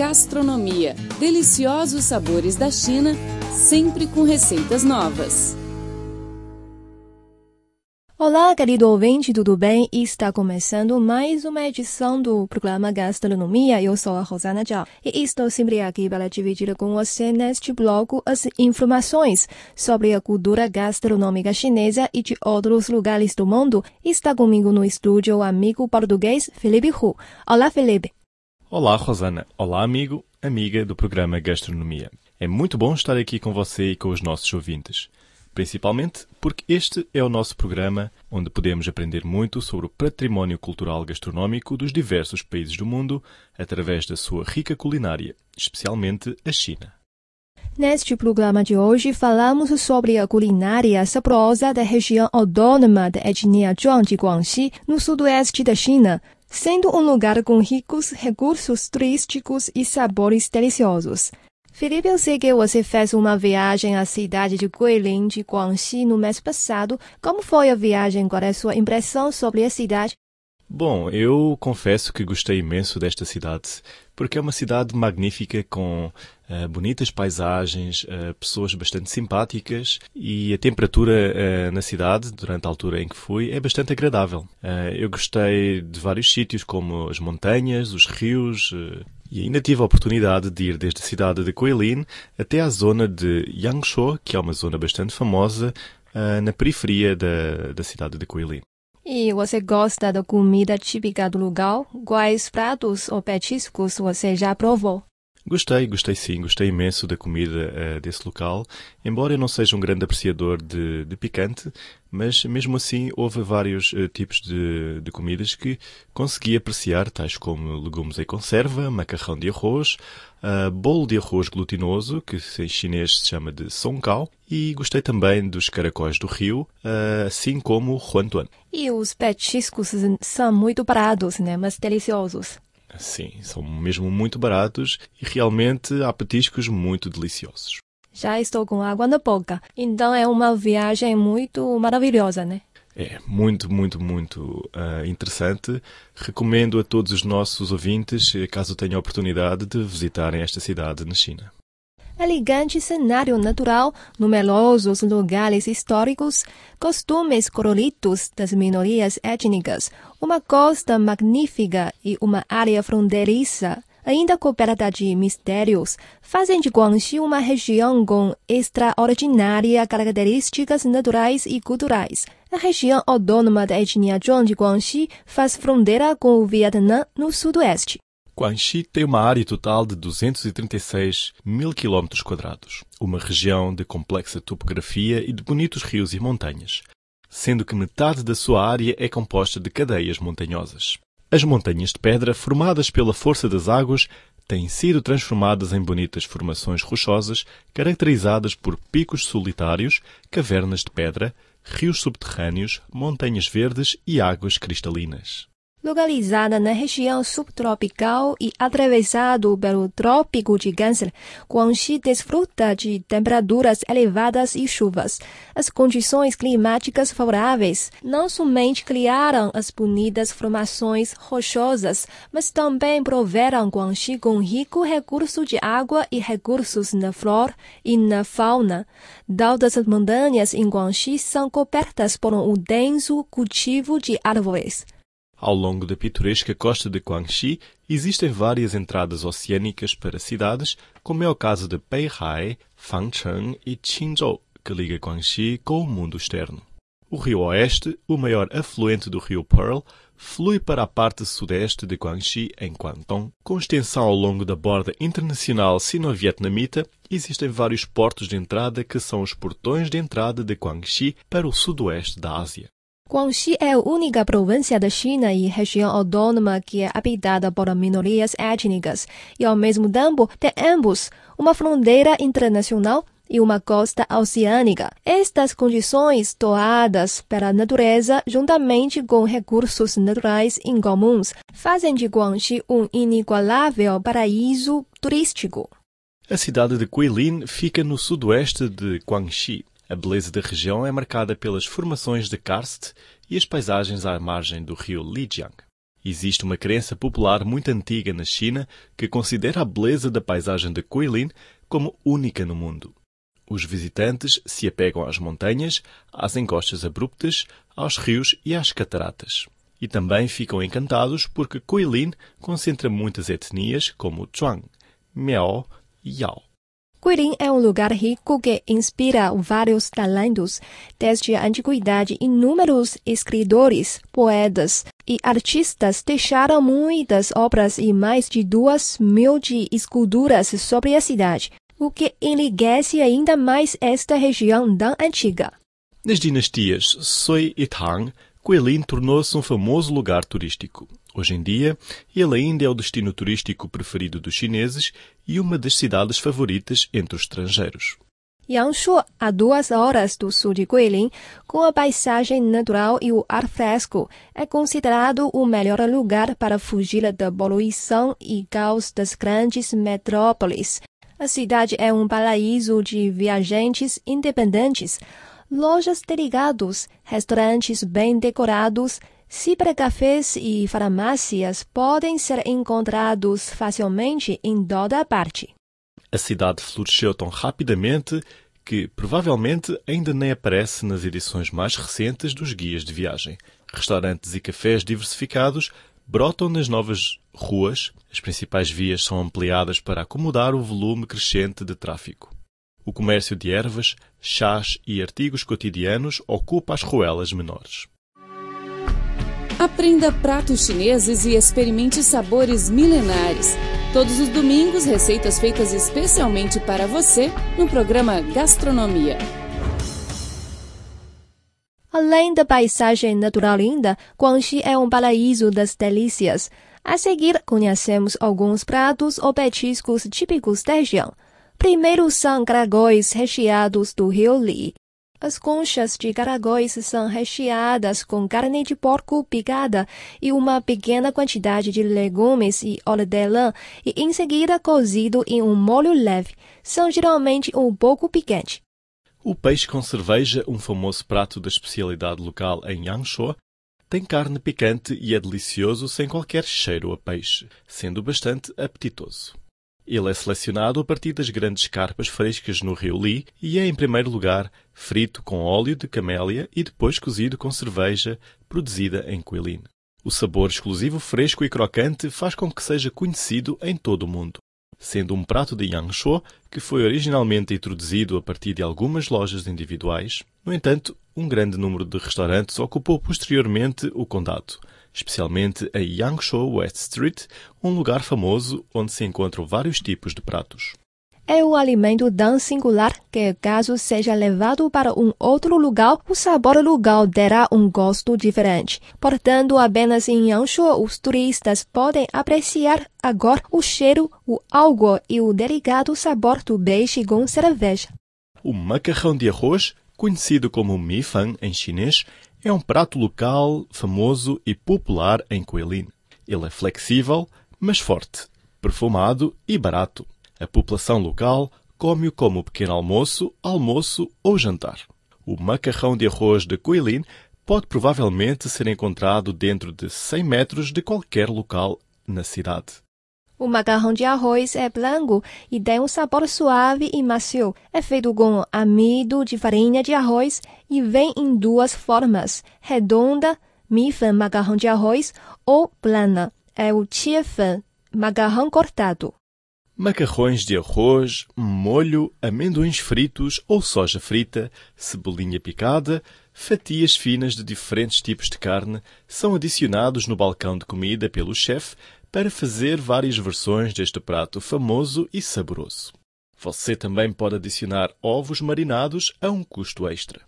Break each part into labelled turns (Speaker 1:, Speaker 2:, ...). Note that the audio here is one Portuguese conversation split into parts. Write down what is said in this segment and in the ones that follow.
Speaker 1: Gastronomia. Deliciosos sabores da China, sempre com receitas novas.
Speaker 2: Olá, querido ouvinte, tudo bem? Está começando mais uma edição do programa Gastronomia. Eu sou a Rosana Zhao e estou sempre aqui para dividir com você neste bloco as informações sobre a cultura gastronômica chinesa e de outros lugares do mundo. Está comigo no estúdio o amigo português Felipe Hu. Olá, Felipe.
Speaker 3: Olá, Rosana. Olá, amigo, amiga do programa Gastronomia. É muito bom estar aqui com você e com os nossos ouvintes principalmente porque este é o nosso programa onde podemos aprender muito sobre o património cultural gastronómico dos diversos países do mundo através da sua rica culinária, especialmente a China.
Speaker 2: Neste programa de hoje falamos sobre a culinária saborosa da região autônoma da etnia Zhuang de Guangxi, no sudoeste da China, sendo um lugar com ricos recursos turísticos e sabores deliciosos. Felipe, eu sei que você fez uma viagem à cidade de Guilin, de Guangxi, no mês passado. Como foi a viagem? Qual é a sua impressão sobre a cidade?
Speaker 3: Bom, eu confesso que gostei imenso desta cidade, porque é uma cidade magnífica com uh, bonitas paisagens, uh, pessoas bastante simpáticas e a temperatura uh, na cidade, durante a altura em que fui, é bastante agradável. eu gostei de vários sítios, como as montanhas, os rios, e ainda tive a oportunidade de ir desde a cidade de Guilin até à zona de Yangshuo, que é uma zona bastante famosa na periferia da, da cidade de Guilin.
Speaker 2: E você gosta da comida típica do lugar? Quais pratos ou petiscos você já provou?
Speaker 3: Gostei, gostei sim, gostei imenso da comida uh, desse local. Embora eu não seja um grande apreciador de, de picante, mas mesmo assim houve vários uh, tipos de, de, comidas que consegui apreciar, tais como legumes em conserva, macarrão de arroz, uh, bolo de arroz glutinoso, que em chinês se chama de song kao, e gostei também dos caracóis do rio, assim como o huantuan.
Speaker 2: E os petiscos são muito baratos, né? mas deliciosos.
Speaker 3: Sim, são mesmo muito baratos e realmente há petiscos muito deliciosos.
Speaker 2: Já estou com água na boca. Então é uma viagem muito maravilhosa, né?
Speaker 3: É muito, muito, muito uh, interessante. Recomendo a todos os nossos ouvintes, caso tenham a oportunidade, de visitarem esta cidade na China
Speaker 2: elegante cenário natural, numerosos lugares históricos, costumes coloridos das minorias étnicas, uma costa magnífica e uma área fronteiriça ainda coberta de mistérios, fazem de Guangxi uma região com extraordinárias características naturais e culturais. A região autônoma da etnia Zhuang de Guangxi faz fronteira com o Vietnã no sudoeste.
Speaker 3: Guangxi tem uma área total de 236 mil quilómetros quadrados, uma região de complexa topografia e de bonitos rios e montanhas, sendo que metade da sua área é composta de cadeias montanhosas. As montanhas de pedra, formadas pela força das águas, têm sido transformadas em bonitas formações rochosas caracterizadas por picos solitários, cavernas de pedra, rios subterrâneos, montanhas verdes e águas cristalinas.
Speaker 2: Localizada na região subtropical e atravessado pelo Trópico de Câncer, Guangxi desfruta de temperaturas elevadas e chuvas. As condições climáticas favoráveis não somente criaram as bonitas formações rochosas, mas também proveram Guangxi com rico recurso de água e recursos na flora e na fauna. Todas as montanhas em Guangxi são cobertas por um denso cultivo de árvores.
Speaker 3: Ao longo da pitoresca costa de Guangxi existem várias entradas oceânicas para cidades, como é o caso de Beihai, Fangcheng e Qingzhou, que liga Guangxi com o mundo externo. O rio Oeste, o maior afluente do rio Pearl, flui para a parte sudeste de Guangxi, em Guangdong. Com extensão ao longo da borda internacional sino-vietnamita, existem vários portos de entrada que são os portões de entrada de Guangxi para o sudoeste da Ásia.
Speaker 2: Guangxi é a única província da China e região autônoma que é habitada por minorias étnicas e, ao mesmo tempo, tem ambos uma fronteira internacional e uma costa oceânica. Estas condições doadas pela natureza, juntamente com recursos naturais incomuns, fazem de Guangxi um inigualável paraíso turístico.
Speaker 3: A cidade de Guilin fica no sudoeste de Guangxi, a beleza da região é marcada pelas formações de karst e as paisagens à margem do rio Lijiang. Existe uma crença popular muito antiga na China que considera a beleza da paisagem de Guilin como única no mundo. Os visitantes se apegam às montanhas, às encostas abruptas, aos rios e às cataratas. E também ficam encantados porque Guilin concentra muitas etnias como Zhuang, Miao e Yao.
Speaker 2: Guilin é um lugar rico que inspira vários talentos. Desde a antiguidade, inúmeros escritores, poetas e artistas deixaram muitas obras e mais de duas mil de esculturas sobre a cidade, o que enriquece ainda mais esta região tão antiga.
Speaker 3: Nas dinastias Sui e Tang, Guilin tornou-se um famoso lugar turístico. Hoje em dia, ele ainda é o destino turístico preferido dos chineses e uma das cidades favoritas entre os estrangeiros.
Speaker 2: Yangshuo, a duas horas do sul de Guilin, com a paisagem natural e o ar fresco, é considerado o melhor lugar para fugir da poluição e caos das grandes metrópoles. A cidade é um paraíso de viajantes independentes, lojas delicados, restaurantes bem decorados, Cibercafés e farmácias podem ser encontrados facilmente em toda parte.
Speaker 3: A cidade floresceu tão rapidamente que provavelmente ainda nem aparece nas edições mais recentes dos guias de viagem. Restaurantes e cafés diversificados brotam nas novas ruas, as principais vias são ampliadas para acomodar o volume crescente de tráfego. O comércio de ervas, chás e artigos cotidianos ocupa as ruelas menores.
Speaker 1: Aprenda pratos chineses e experimente sabores milenares. Todos os domingos, receitas feitas especialmente para você no programa Gastronomia.
Speaker 2: Além da paisagem natural linda, Guangxi é um paraíso das delícias. A seguir, conhecemos alguns pratos ou petiscos típicos da região. Primeiro são caracóis recheados do rio Li. As conchas de caracóis são recheadas com carne de porco picada e uma pequena quantidade de legumes e hortelã e em seguida cozido em um molho leve. São geralmente um pouco picantes.
Speaker 3: O peixe com cerveja, um famoso prato da especialidade local em Yangshuo, tem carne picante e é delicioso sem qualquer cheiro a peixe, sendo bastante apetitoso. Ele é selecionado a partir das grandes carpas frescas no rio Li e é, em primeiro lugar, frito com óleo de camélia e depois cozido com cerveja produzida em Quilin. O sabor exclusivo, fresco e crocante faz com que seja conhecido em todo o mundo. Sendo um prato de Yangshuo que foi originalmente introduzido a partir de algumas lojas individuais, no entanto, um grande número de restaurantes ocupou posteriormente o condado, especialmente a Yangshuo West Street, um lugar famoso onde se encontram vários tipos de pratos.
Speaker 2: É um alimento tão singular que, caso seja levado para um outro lugar, o sabor local terá um gosto diferente. Portanto, apenas em Yangshuo os turistas podem apreciar agora o cheiro, o algo e o delicado sabor do peixe com cerveja.
Speaker 3: O macarrão de arroz, conhecido como mi fan em chinês, é um prato local, famoso e popular em Guilin. Ele é flexível, mas forte, perfumado e barato. A população local come-o como pequeno almoço, almoço ou jantar. O macarrão de arroz de Guilin pode provavelmente ser encontrado dentro de 100 metros de qualquer local na cidade.
Speaker 2: O macarrão de arroz é branco e tem um sabor suave e macio. É feito com amido de farinha de arroz e vem em duas formas: redonda, mifan macarrão de arroz, ou plana, é o chiefan, macarrão cortado.
Speaker 3: Macarrões de arroz, molho, amendoins fritos ou soja frita, cebolinha picada, fatias finas de diferentes tipos de carne são adicionados no balcão de comida pelo chefe para fazer várias versões deste prato famoso e saboroso. Você também pode adicionar ovos marinados a um custo extra.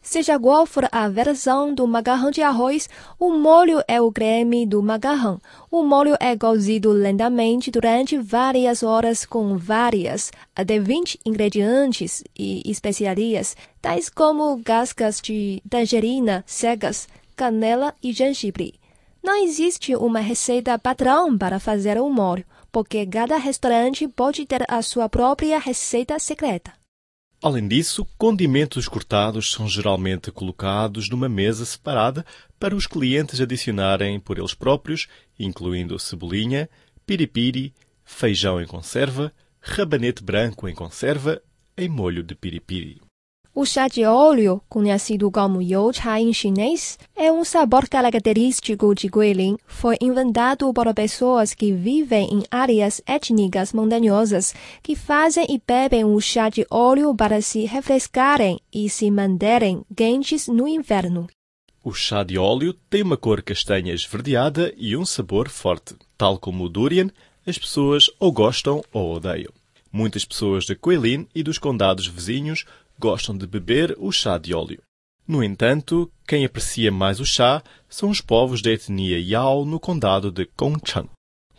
Speaker 2: Seja qual for a versão do macarrão de arroz, o molho é o creme do macarrão. O molho é cozido lentamente durante várias horas com várias, até 20 ingredientes e especiarias, tais como cascas de tangerina secas, canela e gengibre. Não existe uma receita padrão para fazer o molho, porque cada restaurante pode ter a sua própria receita secreta.
Speaker 3: Além disso, condimentos cortados são geralmente colocados numa mesa separada para os clientes adicionarem por eles próprios, incluindo cebolinha, piripiri, feijão em conserva, rabanete branco em conserva em molho de piripiri.
Speaker 2: O chá de óleo, conhecido como Chá em chinês, é um sabor característico de Guilin. Foi inventado por pessoas que vivem em áreas étnicas montanhosas, que fazem e bebem o chá de óleo para se refrescarem e se manterem quentes no inverno.
Speaker 3: O chá de óleo tem uma cor castanha esverdeada e um sabor forte. Tal como o durian, as pessoas ou gostam ou odeiam. Muitas pessoas de Guilin e dos condados vizinhos gostam de beber o chá de óleo. No entanto, quem aprecia mais o chá são os povos da etnia Yao no condado de Gongcheng.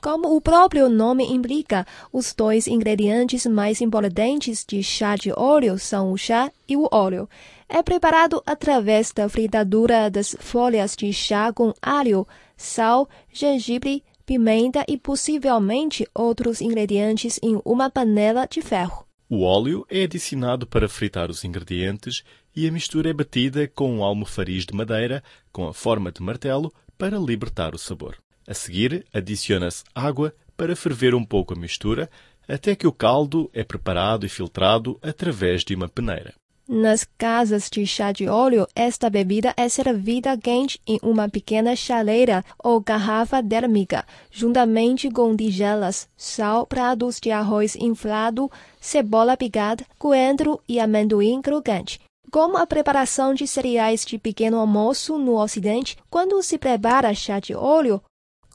Speaker 2: Como o próprio nome implica, os dois ingredientes mais importantes de chá de óleo são o chá e o óleo. É preparado através da fritadura das folhas de chá com alho, sal, gengibre, pimenta e possivelmente outros ingredientes em uma panela de ferro.
Speaker 3: O óleo é adicionado para fritar os ingredientes e a mistura é batida com um almofariz de madeira com a forma de martelo para libertar o sabor. A seguir, adiciona-se água para ferver um pouco a mistura até que o caldo é preparado e filtrado através de uma peneira.
Speaker 2: Nas casas de chá de óleo, esta bebida é servida quente em uma pequena chaleira ou garrafa térmica, juntamente com tigelas, sal, pratos de arroz inflado, cebola picada, coentro e amendoim crocante. Como a preparação de cereais de pequeno almoço no Ocidente, quando se prepara chá de óleo,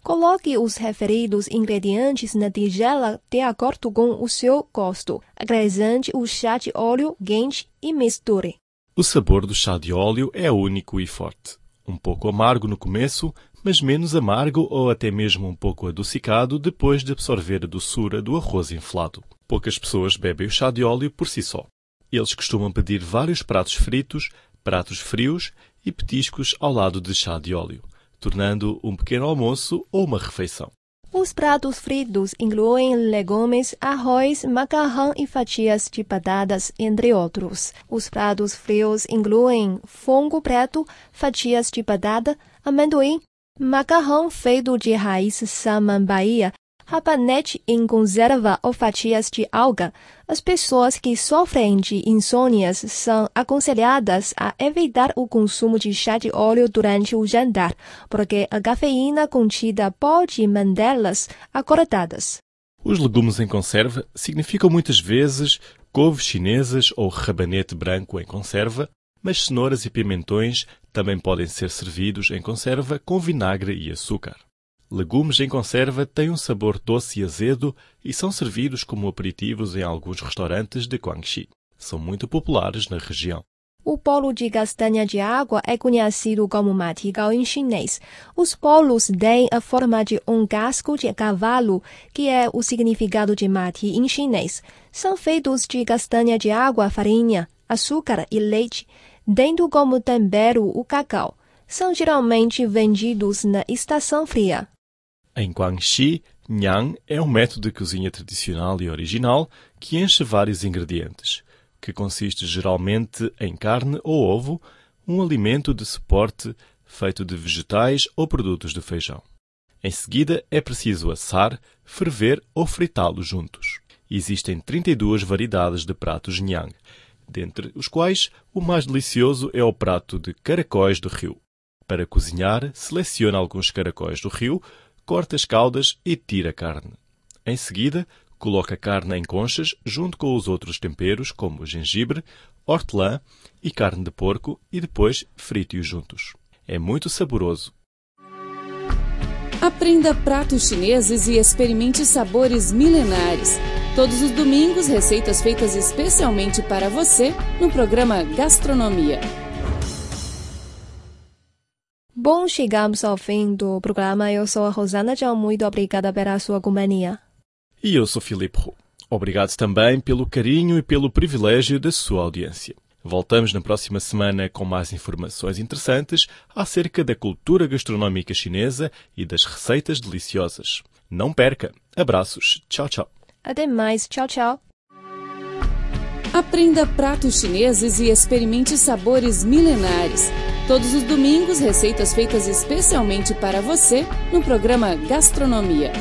Speaker 2: Coloque os referidos ingredientes na tigela de acordo com o seu gosto. Acrescente o chá de óleo quente e misture.
Speaker 3: O sabor do chá de óleo é único e forte. Um pouco amargo no começo, mas menos amargo ou até mesmo um pouco adocicado depois de absorver a doçura do arroz inflado. Poucas pessoas bebem o chá de óleo por si só. Eles costumam pedir vários pratos fritos, pratos frios e petiscos ao lado de chá de óleo tornando um pequeno almoço ou uma refeição.
Speaker 2: Os pratos fritos incluem legumes, arroz, macarrão e fatias de batatas, entre outros. Os pratos frios incluem fungo preto, fatias de batata, amendoim, macarrão feito de raiz samambaia, rabanete em conserva ou fatias de alga. As pessoas que sofrem de insônias são aconselhadas a evitar o consumo de chá de óleo durante o jantar, porque a cafeína contida pode mantê-las acordadas.
Speaker 3: Os legumes em conserva significam muitas vezes couves chinesas ou rabanete branco em conserva, mas cenouras e pimentões também podem ser servidos em conserva com vinagre e açúcar. Legumes em conserva têm um sabor doce e azedo e são servidos como aperitivos em alguns restaurantes de Guangxi. São muito populares na região.
Speaker 2: O polo de castanha de água é conhecido como matigal em chinês. Os polos têm a forma de um casco de cavalo, que é o significado de mati em chinês. São feitos de castanha de água, farinha, açúcar e leite, tendo como tempero o cacau. São geralmente vendidos na estação fria.
Speaker 3: Em Guangxi, Nyang é um método de cozinha tradicional e original que enche vários ingredientes, que consiste geralmente em carne ou ovo, um alimento de suporte feito de vegetais ou produtos de feijão. Em seguida, é preciso assar, ferver ou fritá-lo juntos. Existem 32 variedades de pratos Nyang, dentre os quais o mais delicioso é o prato de caracóis do rio. Para cozinhar, selecione alguns caracóis do rio, corta as caudas e tira a carne. Em seguida, coloca a carne em conchas junto com os outros temperos, como gengibre, hortelã e carne de porco, e depois frite-os juntos. É muito saboroso.
Speaker 1: Aprenda pratos chineses e experimente sabores milenares. Todos os domingos, receitas feitas especialmente para você no programa Gastronomia.
Speaker 2: Bom, chegamos ao fim do programa. Eu sou a Rosana John. Muito obrigada pela sua companhia.
Speaker 3: E eu sou Filipe Roux. Obrigado também pelo carinho e pelo privilégio da sua audiência. Voltamos na próxima semana com mais informações interessantes acerca da cultura gastronómica chinesa e das receitas deliciosas. Não perca! Abraços! Tchau, tchau!
Speaker 2: Até mais! Tchau, tchau!
Speaker 1: Aprenda pratos chineses e experimente sabores milenares. Todos os domingos, receitas feitas especialmente para você no programa Gastronomia.